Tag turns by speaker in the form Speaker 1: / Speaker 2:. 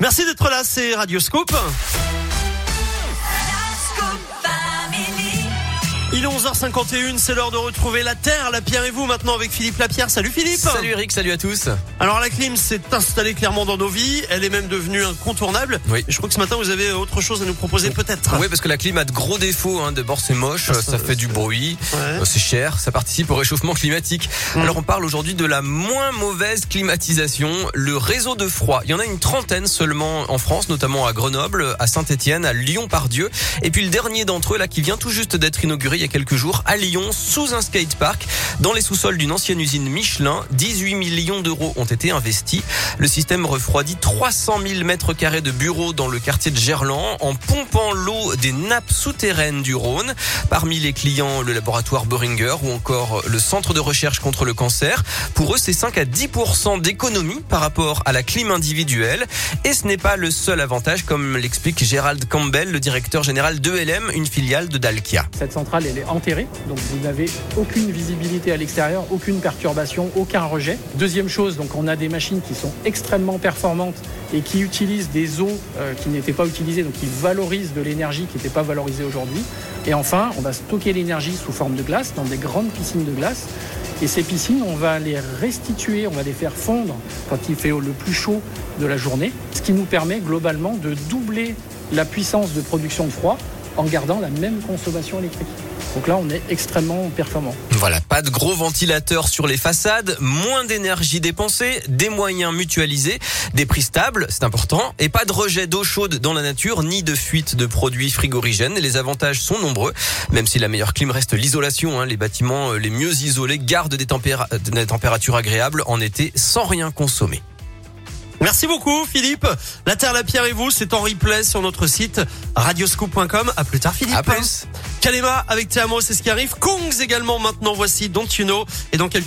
Speaker 1: Merci d'être là, c'est Radioscope. Il est 11h51, c'est l'heure de retrouver la Terre, la Pierre et vous maintenant avec Philippe Lapierre. Salut Philippe
Speaker 2: Salut Eric, salut à tous
Speaker 1: Alors la clim s'est installée clairement dans nos vies, elle est même devenue incontournable.
Speaker 2: Oui.
Speaker 1: Je crois que ce matin vous avez autre chose à nous proposer peut-être.
Speaker 2: Oui parce que la clim a de gros défauts, hein. d'abord c'est moche,
Speaker 1: Ça,
Speaker 2: ça,
Speaker 1: ça,
Speaker 2: fait du bruit,
Speaker 1: Ouais.
Speaker 2: c'est cher, ça participe au réchauffement climatique.
Speaker 1: Mm.
Speaker 2: Alors on parle aujourd'hui de la moins mauvaise climatisation, le réseau de froid. Il y en a une trentaine seulement en France, notamment à Grenoble, à Saint-Étienne, à Lyon-Pardieu. Et puis le dernier d'entre eux là qui vient tout juste d'être inauguré y a quelques jours à Lyon, sous un skatepark, dans les sous-sols d'une ancienne usine Michelin. 18 millions d'euros ont été investis. Le système refroidit 300 000 mètres carrés de bureaux dans le quartier de Gerland en pompant l'eau des nappes souterraines du Rhône. Parmi les clients, le laboratoire Boehringer ou encore le centre de recherche contre le cancer. Pour eux, c'est 5 à 10% d'économie par rapport à la clim individuelle. Et ce n'est pas le seul avantage, comme l'explique Gérald Campbell, le directeur général d'ELM, une filiale de Dalkia.
Speaker 3: Cette centrale, elle est enterrée, donc vous n'avez aucune visibilité à l'extérieur, aucune perturbation, aucun rejet. Deuxième chose, donc on a des machines qui sont extrêmement performantes et qui utilisent des eaux euh, qui n'étaient pas utilisées, donc qui valorisent de l'énergie qui n'était pas valorisée aujourd'hui. Et enfin, on va stocker l'énergie sous forme de glace dans des grandes piscines de glace. Et ces piscines, on va les restituer, on va les faire fondre quand il fait le plus chaud de la journée, ce qui nous permet globalement de doubler la puissance de production de froid en gardant la même consommation électrique. Donc là, on est extrêmement performant.
Speaker 2: Voilà, pas de gros ventilateurs sur les façades, moins d'énergie dépensée, des moyens mutualisés, des prix stables, c'est important, et pas de rejet d'eau chaude dans la nature, ni de fuite de produits frigorigènes. Les avantages sont nombreux, même si la meilleure clim reste l'isolation. hein. Les bâtiments euh, les mieux isolés gardent des, tempéra- des températures agréables en été sans rien consommer.
Speaker 1: Merci beaucoup Philippe. La Terre, la Pierre et vous, c'est en replay sur notre site radioscope.com. À plus tard Philippe.
Speaker 2: À plus.
Speaker 1: Kalema avec Théamo, c'est ce qui arrive. Kongs également maintenant, voici Don't You Know. Et dans quelques